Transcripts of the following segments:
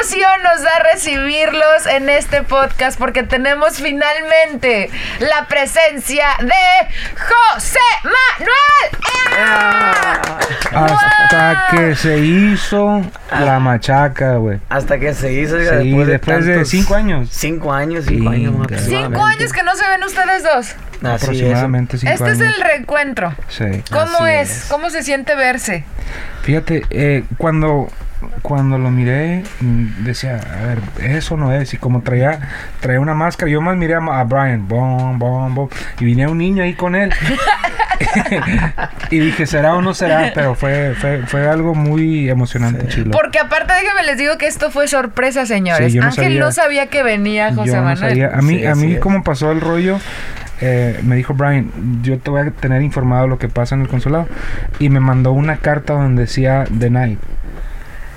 Emoción nos da recibirlos en este podcast porque tenemos finalmente la presencia de José Manuel. Hasta que se hizo la machaca, güey. Hasta que se hizo. Sí, después de tantos- cinco años. Cinco años, cinco años. Cinco años que no se ven ustedes dos. Así aproximadamente cinco Este años. es el reencuentro. Sí. ¿Cómo Así es? es. ¿Cómo se siente verse? Fíjate, eh, cuando, cuando lo miré, mm, decía, a ver, eso no es. Y como traía, traía una máscara, yo más miré a, a Brian, bom, bom, bom, y vine un niño ahí con él. y dije, ¿será o no será? Pero fue, fue, fue algo muy emocionante, chilo. Porque aparte déjenme les digo que esto fue sorpresa, señores. Sí, no Ángel sabía. no sabía que venía José Yo no Manuel. sabía. A mí, Sí, a mí como pasó el rollo, eh, me dijo Brian, yo te voy a tener informado lo que pasa en el consulado. Y me mandó una carta donde decía denied.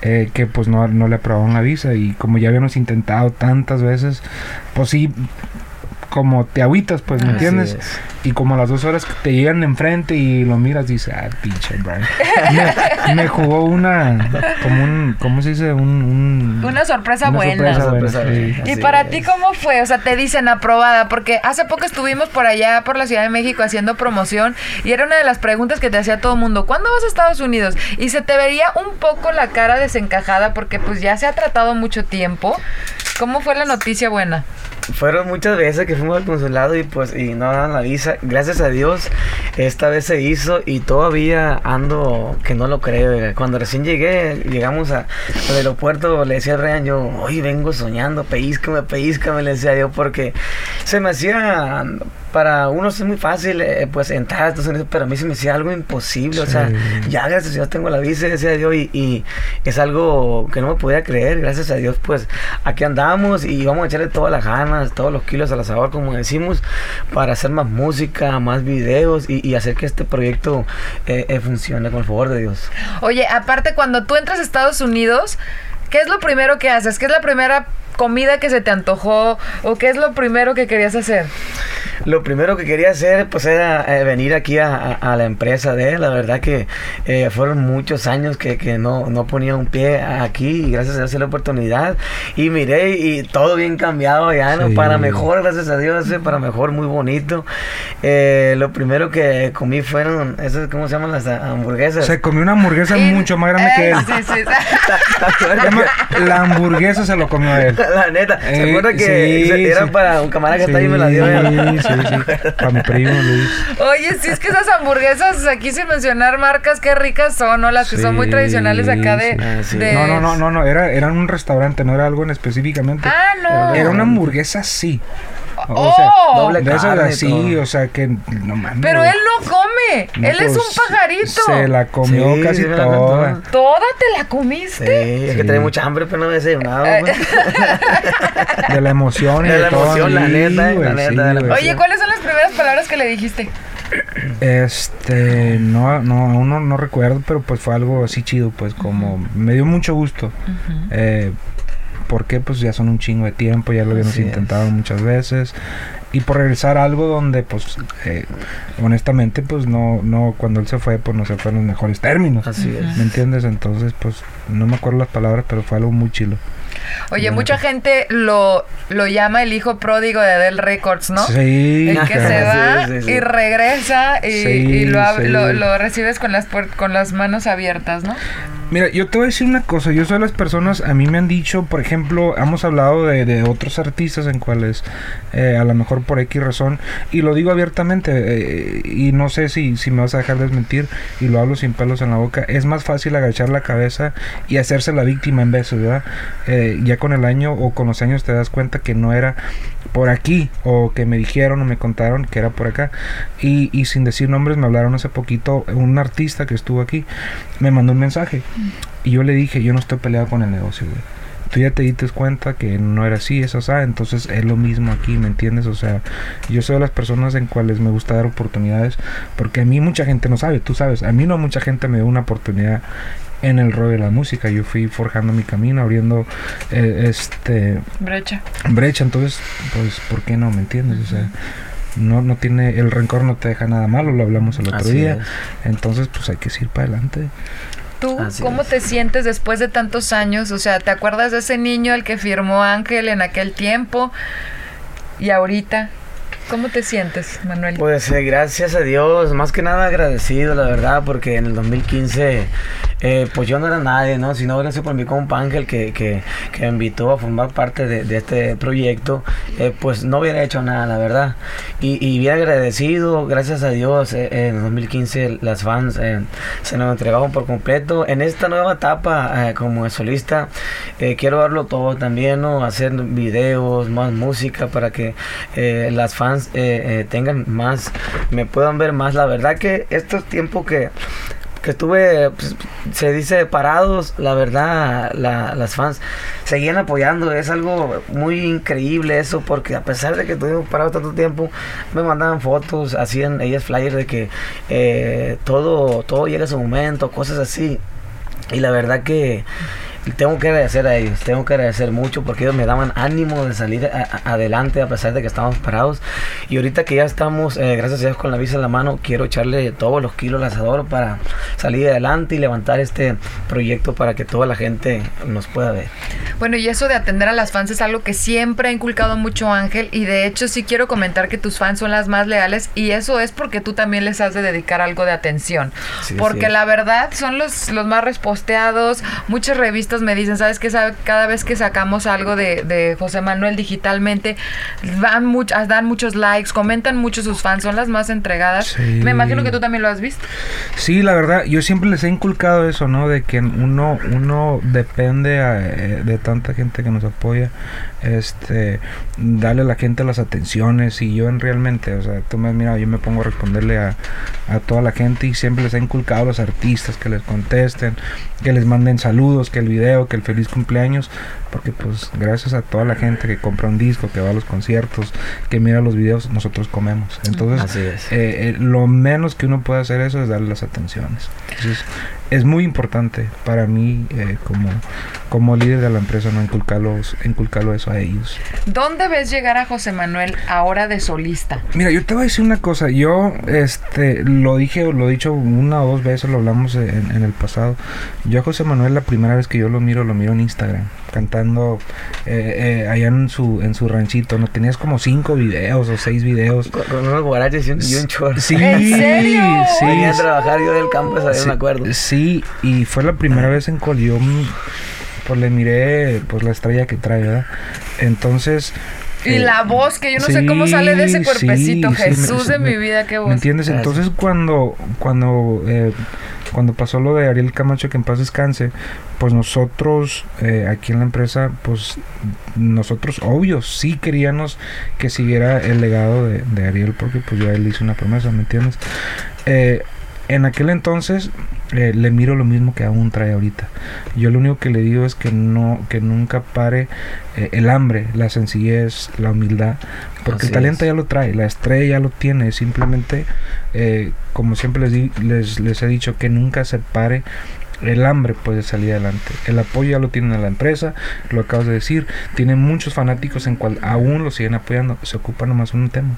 eh, que pues no, no le aprobaron la visa. Y como ya habíamos intentado tantas veces, pues sí, como te agüitas, pues, ¿me Así entiendes? es. Y como a las dos horas que te llegan de enfrente y lo miras, dices, ah, pinche Brian. me, me jugó una, como un, ¿cómo se dice? Un, un- Una sorpresa una buena. sorpresa buena, Sorpresa sí. buena. ¿Y para ti cómo fue? O sea, te dicen aprobada, porque hace poco estuvimos por allá, por la Ciudad de México, haciendo promoción, y era una de las preguntas que te hacía todo el mundo, ¿cuándo vas a Estados Unidos? Y se te vería un poco la cara desencajada, porque pues ya se ha tratado mucho tiempo. ¿Cómo fue la noticia buena? Fueron muchas veces que fuimos al consulado y pues y no daban la visa. Gracias a Dios, esta vez se hizo y todavía ando que no lo creo. Cuando recién llegué, llegamos al aeropuerto, le decía a Ryan, yo, hoy vengo soñando, pellizcame, pellizcame, le decía yo, porque se me hacía, para unos es muy fácil, eh, pues entrar a Estados Unidos, pero a mí se me hacía algo imposible. O sea, ya gracias a Dios tengo la visa, decía yo, y, y es algo que no me podía creer. Gracias a Dios, pues aquí andamos y vamos a echarle todas las ganas, todos los kilos al asador, como decimos, para hacer más música, más videos y, y hacer que este proyecto eh, eh, funcione con el favor de Dios. Oye, aparte, cuando tú entras a Estados Unidos, ¿qué es lo primero que haces? ¿Qué es la primera comida que se te antojó? ¿O qué es lo primero que querías hacer? Lo primero que quería hacer, pues, era eh, venir aquí a, a- a la empresa de él. La verdad que eh, fueron muchos años que, que no, no ponía un pie aquí y gracias a Dios la oportunidad. Y miré y todo bien cambiado ya, ¿no? Sí. Para mejor, gracias a Dios, eh, para mejor, muy bonito. Eh, lo primero que comí fueron, esas, ¿cómo se llaman las hamburguesas? Se comió una hamburguesa Y- mucho más grande que él. Sí, sí, sí. ¿Te acuerdas Se llama- que- la hamburguesa se lo comió él. La neta, ¿se Eh, acuerda que sí, se- era sí. para un camarada que está ahí y me la dio? Sí, sí, sí. Para mi primo Luis. Oye, sí es que esas hamburguesas, aquí sin mencionar marcas, qué ricas son, ¿no? Las que son muy Sí, tradicionales acá de... sí. Sí. de- No, no, no, no, no, era, era un restaurante, no era algo en específicamente. Ah, no. Era una hamburguesa así. O ¡Oh! sea, doble de carne así, todo. o sea que no mames. Pero él no come, No, él es pues, un pajarito. Se la comió Sí, casi sí toda. aventó. ¿Toda te la Sí, comiste? es que Sí. tenía mucha hambre, pero no me desayunaba. pues. De la emoción y De de, la todo. emoción, la Sí, neta, güey, la neta, sí, la. Oye, ¿cuáles son las primeras palabras que le dijiste? Este, no, no, aún no, no recuerdo, pero pues fue algo así chido, pues como me dio mucho gusto. Eh, porque pues ya son un chingo de tiempo, ya lo habíamos Así es. intentado muchas veces. Y por regresar a algo donde pues eh, honestamente pues no, no, cuando él se fue pues no se fue en los mejores términos. Así es. ¿Me entiendes? Entonces pues no me acuerdo las palabras, pero fue algo muy chilo. Oye, mucha no. gente lo, lo llama el hijo pródigo de Dell Records, ¿no? Sí. El que se va sí, sí. y regresa y, lo, lo, lo recibes con las, con las manos abiertas, ¿no? Mira, yo te voy a decir una cosa. Yo soy de las personas, a mí me han dicho, por ejemplo, hemos hablado de, de otros artistas en cuales eh, a lo mejor por X razón, y lo digo abiertamente, eh, y no sé si, si me vas a dejar desmentir, y lo hablo sin pelos en la boca, es más fácil agachar la cabeza y hacerse la víctima en veces, ¿verdad? Eh, ya con el año o con los años te das cuenta que no era por aquí, o que me dijeron o me contaron que era por acá, y, sin decir nombres me hablaron hace poquito, un artista que estuvo aquí, me mandó un mensaje. Y yo le dije, yo no estoy peleado con el negocio, güey. tú ya te diste cuenta que no era así, o sea, entonces es lo mismo aquí, ¿me entiendes? O sea, yo soy de las personas en cuales me gusta dar oportunidades, porque a mí mucha gente no sabe, tú sabes, a mí no mucha gente me dio una oportunidad en el rol de la música. Yo fui forjando mi camino, abriendo eh, este brecha. Brecha, entonces, pues, ¿por qué no? ¿Me entiendes? O sea, no, no tiene, el rencor no te deja nada malo, lo hablamos el otro día. Entonces, pues hay que ir para adelante. ¿Tú cómo te sientes después de tantos años? O sea, ¿te acuerdas de ese niño el que firmó Ángel en aquel tiempo? Y ahorita, ¿Cómo te sientes, Manuel? Pues eh, gracias a Dios, más que nada agradecido, la verdad, porque en el 2015, eh, pues yo no era nadie, ¿no? Si no hubiera sido por mi compa Ángel que, que, que me invitó a formar parte de, este proyecto, eh, pues no hubiera hecho nada, la verdad. Y, y bien agradecido, gracias a Dios, en el 2015 las fans se nos entregaron por completo. En esta nueva etapa como solista, quiero darlo todo también, ¿no? Hacer videos, más música para que las fans eh, eh, tengan más, me puedan ver más. La verdad que estos tiempos que, que estuve, pues, se dice parados, la verdad, las fans seguían apoyando. Es algo muy increíble eso, porque a pesar de que estuvimos parados tanto tiempo, me mandaban fotos, hacían ellas flyers de que eh, todo, todo llega a su momento, cosas así. Y la verdad que tengo que agradecer a ellos, tengo que agradecer mucho porque ellos me daban ánimo de salir adelante a pesar de que estábamos parados. Y ahorita que ya estamos, eh, gracias a Dios, con la visa en la mano, quiero echarle todos los kilos al asador para salir adelante y levantar este proyecto para que toda la gente nos pueda ver. Bueno, y eso de atender a las fans es algo que siempre ha inculcado mucho Ángel y de hecho sí quiero comentar que tus fans son las más leales y eso es porque tú también les has de dedicar algo de atención. porque la verdad son los, los más resposteados, muchas revistas me dicen, ¿sabes qué? Cada vez que sacamos algo de, José Manuel digitalmente, van muchas, dan muchos likes, comentan mucho sus fans, son las más entregadas. Me imagino que tú también lo has visto. Sí, la verdad, yo siempre les he inculcado eso, ¿no? De que uno, uno depende eh, de tanta gente que nos apoya este darle a la gente las atenciones y yo en realmente o sea tú me has mirado yo me pongo a responderle a, a toda la gente y siempre les he inculcado a los artistas que les contesten que les manden saludos que el video que el feliz cumpleaños porque pues gracias a toda la gente que compra un disco que va a los conciertos que mira los videos nosotros comemos. Entonces eh, eh, lo menos que uno puede hacer eso es darle las atenciones entonces es muy importante para mí eh, como, como líder de la empresa no inculcarlos, inculcarlo eso a ellos. ¿Dónde ves llegar a José Manuel ahora de solista? Mira, yo te voy a decir una cosa. Yo este lo dije, lo he dicho una o dos veces, lo hablamos en, el pasado. Yo a José Manuel la primera vez que yo lo miro, lo miro en Instagram, cantando eh, eh, allá en su, en su ranchito. No tenías como cinco videos o seis videos. Con, unos guaraches y un, y Sí, ¿En serio? Sí. Venía a trabajar yo del campo, esa me acuerdo. Sí, y fue la primera vez en cual yo pues le miré pues la estrella que trae, ¿verdad? Entonces y la eh, voz, que yo no sé cómo sale de ese cuerpecito. Jesús de mi vida, qué voz. ¿Me entiendes? Entonces cuando, cuando, eh, cuando pasó lo de Ariel Camacho, que en paz descanse, pues nosotros eh, aquí en la empresa, pues nosotros, obvio, sí queríamos que siguiera el legado de, de Ariel, porque pues ya él hizo una promesa, ¿me entiendes? Eh, en aquel entonces eh, le miro lo mismo que aún trae ahorita. Yo lo único que le digo es que no, que nunca pare eh, el hambre, la sencillez, la humildad, porque el talento ya lo trae, la estrella ya lo tiene, simplemente, eh, como siempre les, les, les he dicho, que nunca se pare el hambre puede salir adelante. El apoyo ya lo tiene la empresa, lo acabas de decir. Tiene muchos fanáticos en cual aún lo siguen apoyando. Se ocupa nomás un tema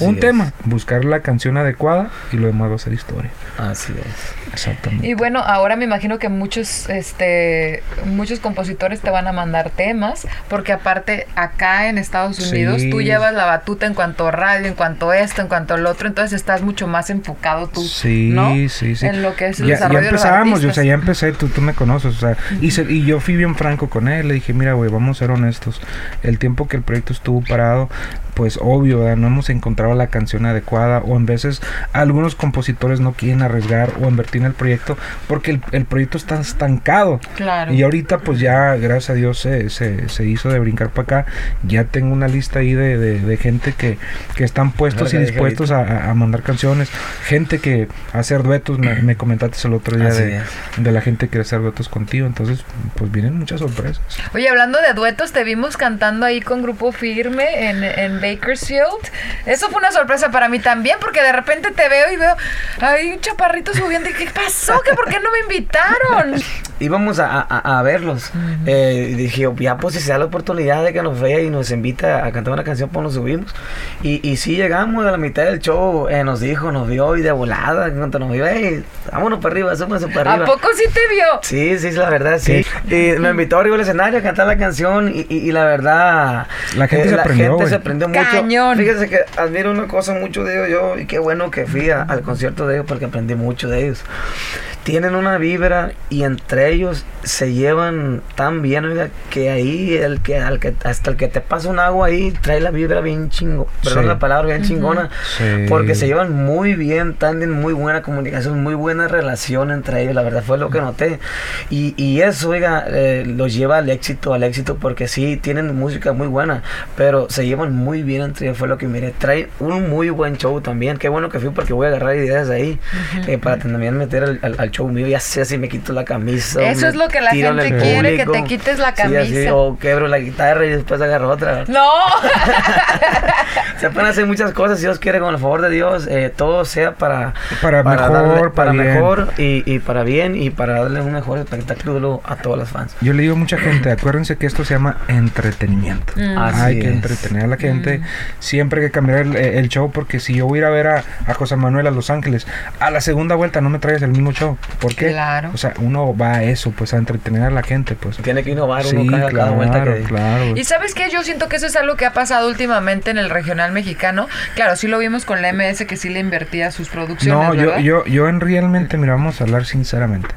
un tema, buscar la canción adecuada y lo demás va a ser historia. Así es. Exactamente. Y bueno, ahora me imagino que muchos este muchos compositores te van a mandar temas, porque aparte acá en Estados Unidos tú llevas la batuta en cuanto a radio, en cuanto a esto, en cuanto al otro, entonces estás mucho más enfocado tú, sí, ¿no? Sí, sí, En lo que es el ya, desarrollo ya empezamos, o sea, ya empecé, tú, tú me conoces, o sea, y, y yo fui bien franco con él, le dije, mira, güey, vamos a ser honestos, el tiempo que el proyecto estuvo parado, pues obvio, no hemos encontrado encontraba la canción adecuada o en veces algunos compositores no quieren arriesgar o invertir en el proyecto porque el, el proyecto está estancado. Claro. Y ahorita pues ya, gracias a Dios, se, se, se hizo de brincar para acá. Ya tengo una lista ahí de, de, de gente que, que están puestos y dispuestos a, a- mandar canciones. Gente que hacer duetos, me, me comentaste el otro día de, de la gente que quiere hacer duetos contigo. Entonces, pues vienen muchas sorpresas. Oye, hablando de duetos, te vimos cantando ahí con Grupo Firme en, en Bakersfield. Eso fue una sorpresa para mí también, porque de repente te veo y veo ahí un chaparrito subiendo. ¿Y qué pasó? ¿Que ¿Por qué no me invitaron? íbamos a, a- a verlos. Eh, y dije, ya pues si se da la oportunidad de que nos vea y nos invita a cantar una canción, pues nos subimos. Y, y sí llegamos a la mitad del show, eh, nos dijo, nos vio y de volada, cuando nos vio, hey, vámonos para arriba, súbanse para ¿A arriba. poco sí te vio? Sí, sí, la verdad, sí. Y me invitó arriba al escenario a cantar la canción y, y- y la verdad... eh, La gente se prendió, gente se prendió mucho. Cañón. Fíjese que admiro una cosa mucho de ellos yo y qué bueno que fui al concierto de ellos porque aprendí mucho de ellos. Tienen una vibra y entre ellos se llevan tan bien, oiga, que ahí el que, al que hasta el que te pasa un agua ahí trae la vibra bien chingo, perdón Sí. la palabra, bien chingona, Sí. porque se llevan muy bien, tienen muy buena comunicación, muy buena relación entre ellos, la verdad fue lo que noté. Y, y eso, oiga, eh, los lleva al éxito, al éxito, porque sí, tienen música muy buena, pero se llevan muy bien entre ellos, fue lo que miré. Trae un muy buen show también, qué bueno que fui porque voy a agarrar ideas ahí eh, para también meter al, al- al show mío, ya sé si me quito la camisa. Eso es lo que la gente quiere, que te quites la Sí, así, camisa. o quebro la guitarra y después agarro otra. No. Se pueden hacer muchas cosas, si Dios quiere, con el favor de Dios, eh, todo sea para, Para mejor, darle- para bien. mejor y, y para bien y para darle un mejor espectáculo a todos los fans. Yo le digo a mucha gente, acuérdense que esto se llama entretenimiento. Mm. Así Hay que entretener a la gente. Siempre hay que cambiar el, el show porque si yo voy a ir a ver a, a José Manuel a Los Ángeles, a la segunda vuelta no me traigas el mismo show. ¿Por qué? Claro. O sea, uno va a eso, pues a entretener a la gente, pues. Tiene que innovar Sí, uno cada, cada claro, vuelta que claro. Y sabes qué, yo siento que eso es algo que ha pasado últimamente en el regional mexicano. Claro, sí lo vimos con la MS que sí le invertía sus producciones. No, yo, ¿verdad? yo, yo en realmente, mira, vamos a hablar sinceramente.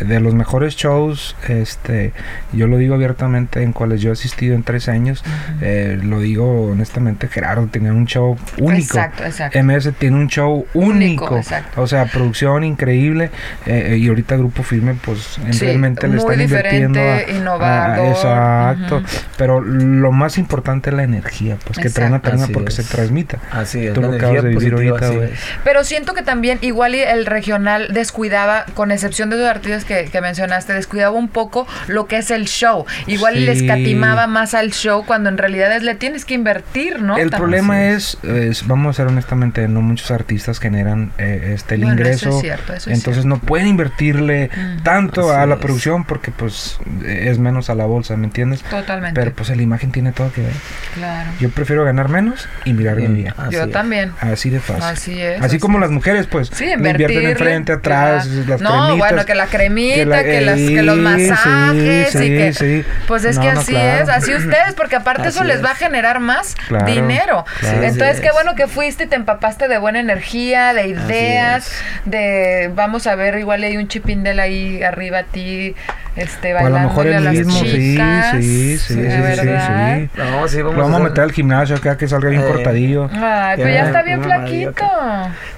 De los mejores shows, este, yo lo digo abiertamente, en cuales yo he asistido en tres años, eh, lo digo honestamente, Gerardo tenía un show único. Exacto, exacto. MS tiene un show único. Único, exacto. O sea, producción increíble. eh, y ahorita Grupo Firme, pues Sí, realmente le están invirtiendo. a- innovador, a- exacto. ujú. Pero lo más importante es la energía, pues que traen tarima Así porque es. se transmita. Así es, Tú la lo acabas de vivir positiva, ahorita. Pero siento que también igual y el regional descuidaba, con excepción de los artistas que, que mencionaste, descuidaba un poco lo que es el show. Igual y le Sí. escatimaba más al show cuando en realidad es le tienes que invertir, ¿no? El problema es, es, vamos a ser honestamente, no muchos artistas generan eh, este el Bueno, eso ingreso. es cierto, eso es entonces no pueden invertirle Mm. tanto a la es. producción porque pues es menos a la bolsa, ¿me entiendes? Totalmente. Pero pues la imagen tiene todo que ver. claro. Yo prefiero ganar menos y mirar bien bien. Así Yo es. también. Así de fácil. Así es. Así como es. las mujeres, pues, Sí, le invertirle. invierten enfrente, atrás, claro. las No, cremitas. bueno, que la cremita, que, la- las, que los masajes sí, y que... sí. Pues es No, que no, así claro. es, así ustedes, porque aparte eso les es. va a generar más Claro, dinero. claro. Entonces, qué bueno que fuiste y te empapaste de buena energía, de ideas, de vamos a ver, igual hay un chipindel ahí arriba a ti, este, O a lo bailando mejor a el las mismo, sí, chicas. sí, sí, sí, sí, sí, sí. No, sí, vamos, Lo vamos a meter al gimnasio acá que salga bien Eh. cortadillo. Ay, pero ya Ya, está bien maravilla flaquito.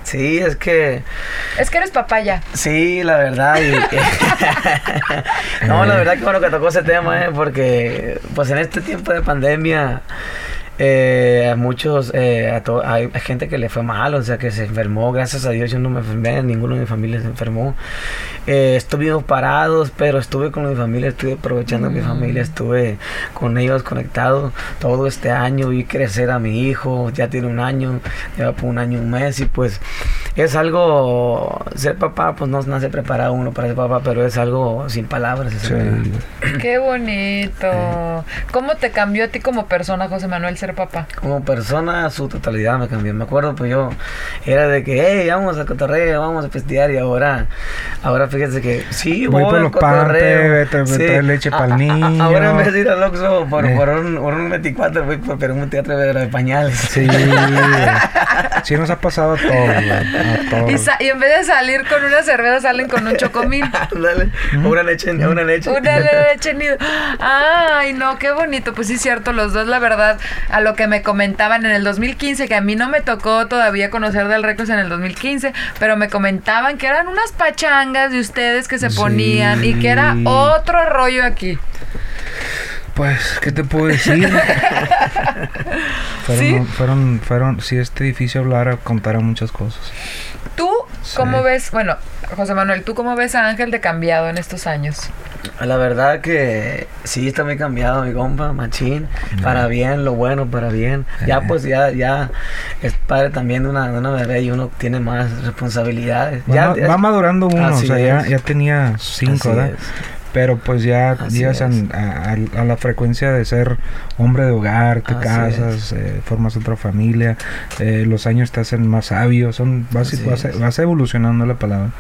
Sí, es que... Es que eres papaya. Sí, la verdad. y- no, la verdad que bueno que tocó ese tema, ¿eh? porque pues en este tiempo de pandemia eh, a muchos, eh, a to- hay gente que le fue mal, o sea, que se enfermó. Gracias a Dios yo no me enfermé, ninguno de mi familia se enfermó. Eh, estuvimos parados, pero estuve con mi familia, estuve aprovechando a mi familia, estuve con ellos conectado todo este año, vi crecer a mi hijo, ya tiene un año, lleva por un año, un mes, y pues es algo, ser papá, pues no nace preparado uno para ser papá, pero es algo sin palabras. es Sí. Qué bonito. ¿Cómo te cambió a ti como persona, José Manuel, ser papá? Como persona, su totalidad me cambió. Me acuerdo, pues yo era de que, hey, vamos a cotorreo, vamos a festear. Y ahora, ahora fíjese que sí, Voy por al los. Pampers, trae- trae leche A- pa'l a- a- niño. Ahora en vez de ir al Oxxo por, Eh. por un, por un 24, voy por, pero un teatro de, de pañales. Sí, sí nos ha pasado todos. Y, sa- y en vez de salir con una cerveza, salen con un chocomil. Dale, una leche, una leche. Una leche nido. Ay, no, qué bonito. Pues sí, cierto, los dos, la verdad, a lo que me comentaban en el 2015, que a mí no me tocó todavía conocer del Records en el 2015, pero me comentaban que eran unas pachangas de ustedes que se Sí. ponían y que era otro rollo aquí. Pues, ¿qué te puedo decir? fueron, ¿Sí? fueron, fueron, si este edificio hablara, contara muchas cosas. ¿Tú Sí. cómo ves, bueno, José Manuel, ¿tú cómo ves a Ángel de cambiado en estos años? La verdad que sí está muy cambiado mi compa, machín, para bien, lo bueno, para bien. Ya Eh. pues ya, ya es padre también de una, de una bebé y uno tiene más responsabilidades. Va, ya, ma- ya- va madurando uno, o sea, ya, ya tenía cinco, así ¿verdad? es. Pero pues ya Así llegas a, a- a la frecuencia de ser hombre de hogar, te Así casas, eh, formas otra familia, eh, los años te hacen más sabio, son, vas, vas, vas evolucionando la palabra.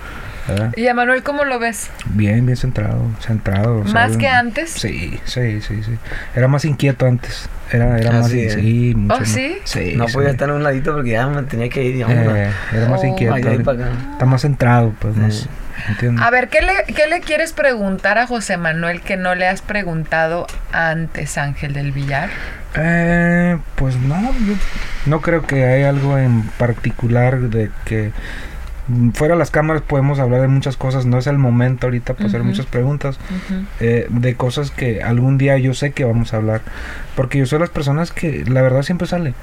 ¿Verdad? ¿Y a Manuel cómo lo ves? Bien, bien centrado, centrado. ¿Más que antes? Sí, sí, sí, sí. Era más inquieto antes. Era, era más. Sí, mucho ¿Oh, más- sí? Sí. no sí. podía estar en un ladito porque ya me tenía que ir. ya, hombre. Eh, era más Oh. inquieto. Está más centrado, pues, más. Sí. ¿Entiendes? A ver, ¿qué le, ¿qué le quieres preguntar a José Manuel que no le has preguntado antes, Ángel del Villar? Eh, pues no, yo no creo que hay algo en particular de que fuera de las cámaras podemos hablar de muchas cosas, no es el momento ahorita para hacer muchas preguntas, eh, de cosas que algún día yo sé que vamos a hablar, porque yo soy las personas que la verdad siempre sale,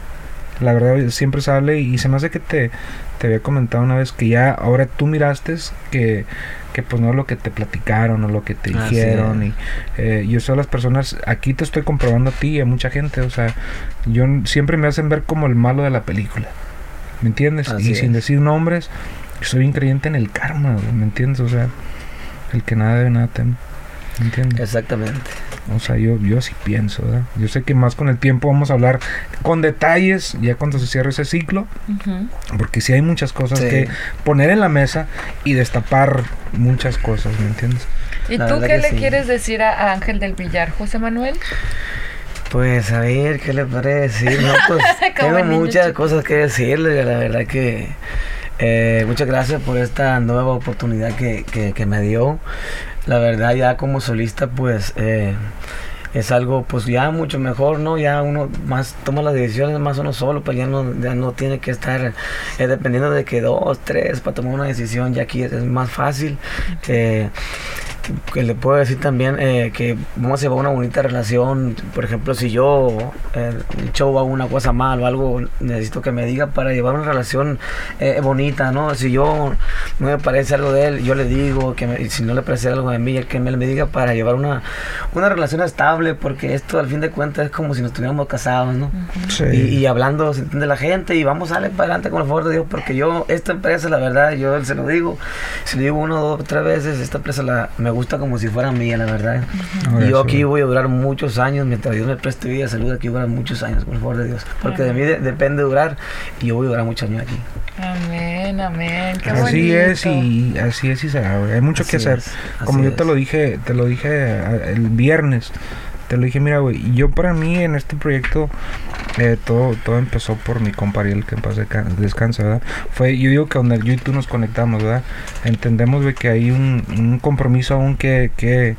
la verdad siempre sale y se me hace que te, te había comentado una vez que ya ahora tú miraste que, que pues no lo que te platicaron o lo que te dijeron y eh, yo soy las personas, aquí te estoy comprobando a ti y a mucha gente, o sea, yo siempre me hacen ver como el malo de la película, ¿me entiendes? Así y sin es. decir nombres, soy un creyente en el karma, güey, ¿me entiendes? O sea, el que nada debe, nada teme, ¿me entiendes? Exactamente. O sea, yo, yo sí pienso, ¿verdad? Yo sé que más con el tiempo vamos a hablar con detalles, ya cuando se cierre ese ciclo, porque sí hay muchas cosas Sí. que poner en la mesa y destapar muchas cosas, ¿me entiendes? ¿Y La tú qué le sí. quieres decir a Ángel del Villar, José Manuel? Pues a ver, ¿qué le podré decir? No, pues tengo muchas cosas que decirle, la verdad que eh, muchas gracias por esta nueva oportunidad que, que, que me dio. La verdad ya como solista pues eh, es algo pues ya mucho mejor, ¿no? Ya uno más toma las decisiones más uno solo, pues ya no, ya no tiene que estar eh, dependiendo de que dos, tres para tomar una decisión, ya aquí es, es más fácil. Que le puedo decir también eh, que vamos a llevar una bonita relación. Por ejemplo, si yo eh, el show hago una cosa mal o algo, necesito que me diga para llevar una relación eh, bonita, ¿no? Si yo no me parece algo de él, yo le digo, que me- si no le parece algo de mí, que me, me diga para llevar una, una relación estable, porque esto al fin de cuentas es como si nos estuviéramos casados, ¿no? Sí. Y, y hablando se entiende la gente y vamos a darle para adelante con el favor de Dios porque yo esta empresa la verdad yo se lo digo se lo digo una dos tres veces esta empresa la, me gusta como si fuera mía la verdad y yo aquí voy a durar muchos años mientras Dios me preste vida y salud aquí voy a durar muchos años el favor de Dios porque de mí de- depende durar y yo voy a durar muchos años aquí Amén, amén. Qué Así bonito. es y así es y será. Hay mucho que Así hacer. es, Como yo te lo dije, te lo dije el viernes. Te lo dije, mira, güey, yo para mí en este proyecto eh, todo todo empezó por mi compa Ariel, que en paz descanse, ¿verdad? Fue, yo digo que donde yo y tú nos conectamos, ¿verdad? Entendemos, güey, que hay un, un compromiso aún que, que,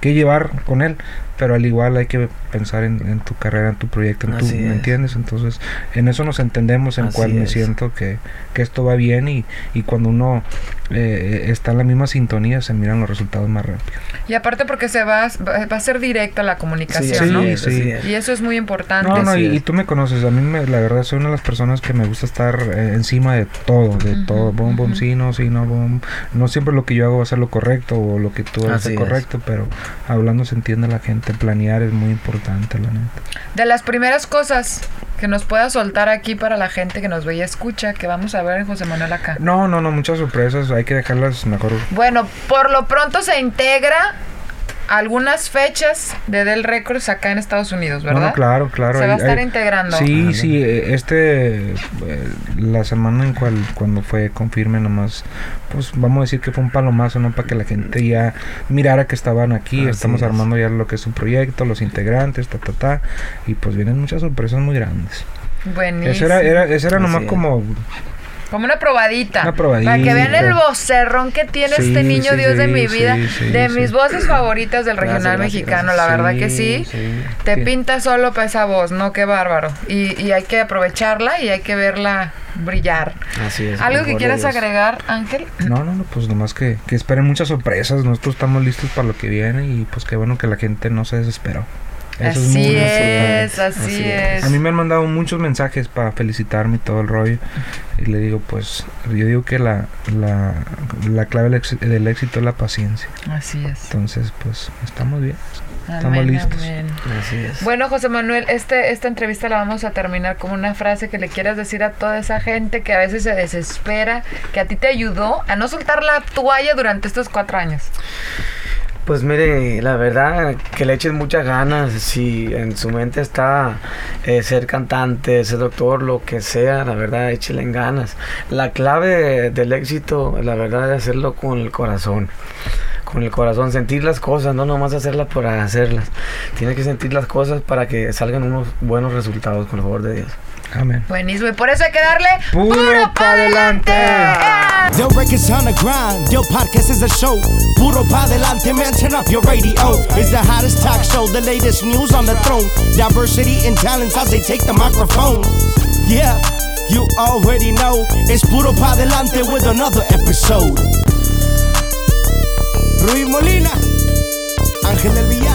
que llevar con él, pero al igual hay que pensar en, en tu carrera, en tu proyecto, en tu, ¿me es. entiendes? Entonces, en eso nos entendemos, en Así cual me siento que, que esto va bien y, y cuando uno eh, está en la misma sintonía se miran los resultados más rápido. Y aparte porque se va, va a ser directa la comunicación, Sí, ¿no? sí, sí. Y eso es muy importante. No, no, y, tú me conoces, a mí me- la verdad soy una de las personas que me gusta estar eh, encima de todo, de todo, bom, bom, ujú. sí, no, sí, no, bom. No siempre lo que yo hago va a ser lo correcto o lo que tú hagas Así es es. correcto, pero hablando se entiende la gente, planear es muy importante, la neta. De las primeras cosas que nos pueda soltar aquí para la gente que nos ve y escucha, que vamos a ver en José Manuel acá. No, no, no, muchas sorpresas, hay que dejarlas mejor. Bueno, por lo pronto se integra algunas fechas de Del Records acá en Estados Unidos, ¿verdad? no, claro, claro. Se va a estar hay- integrando. Sí, sí, eh, este, eh, la semana en cual, cuando fue confirme nomás, pues vamos a decir que fue un palomazo, ¿no? Para que la gente ya mirara que estaban aquí, Así estamos es. armando ya lo que es su proyecto, los integrantes, ta, ta, ta, y pues vienen muchas sorpresas muy grandes. Buenísimo. Eso era, era, eso era nomás es. como Como una probadita. Una probadita. Para que vean el vocerrón que tiene Sí, este niño sí, Dios de mi vida. de mis voces favoritas del Gracias, regional gracias, mexicano, gracias. la verdad que sí. Te pinta solo para esa voz, ¿no? Qué bárbaro. Y, y hay que aprovecharla y hay que verla brillar. Así es. ¿Algo que quieras agregar, Ángel? No, no, no, pues nomás que, que esperen muchas sorpresas. Nosotros estamos listos para lo que viene y pues qué bueno que la gente no se desesperó. Eso así muy es, así, Así es. es. A mí me han mandado muchos mensajes para felicitarme y todo el rollo. Y le digo, pues, yo digo que la, la, la clave del éxito, del éxito es la paciencia. Así es. Entonces, pues, estamos bien. Estamos Amén, listos. amén. Así es. Bueno, José Manuel, este, esta entrevista la vamos a terminar con una frase que le quieras decir a toda esa gente que a veces se desespera, que a ti te ayudó a no soltar la toalla durante estos cuatro años. Pues mire, la verdad que le echen muchas ganas. Si en su mente está eh, ser cantante, ser doctor, lo que sea, la verdad, échenle ganas. La clave del éxito, la verdad, es hacerlo con el corazón. Con el corazón, sentir las cosas, no nomás hacerlas por hacerlas. Tiene que sentir las cosas para que salgan unos buenos resultados, con el favor de Dios. Amén. Buenísimo, y por eso hay que darle ¡Puro pa' adelante! Yo records on the grind, yo podcast is a show. Puro pa delante, man, turn up your radio. It's the hottest talk show, the latest news on the throne. Diversity and talents as they take the microphone. Yeah, you already know. It's Puro pa delante with another episode. Rui Molina, Ángel del Villar.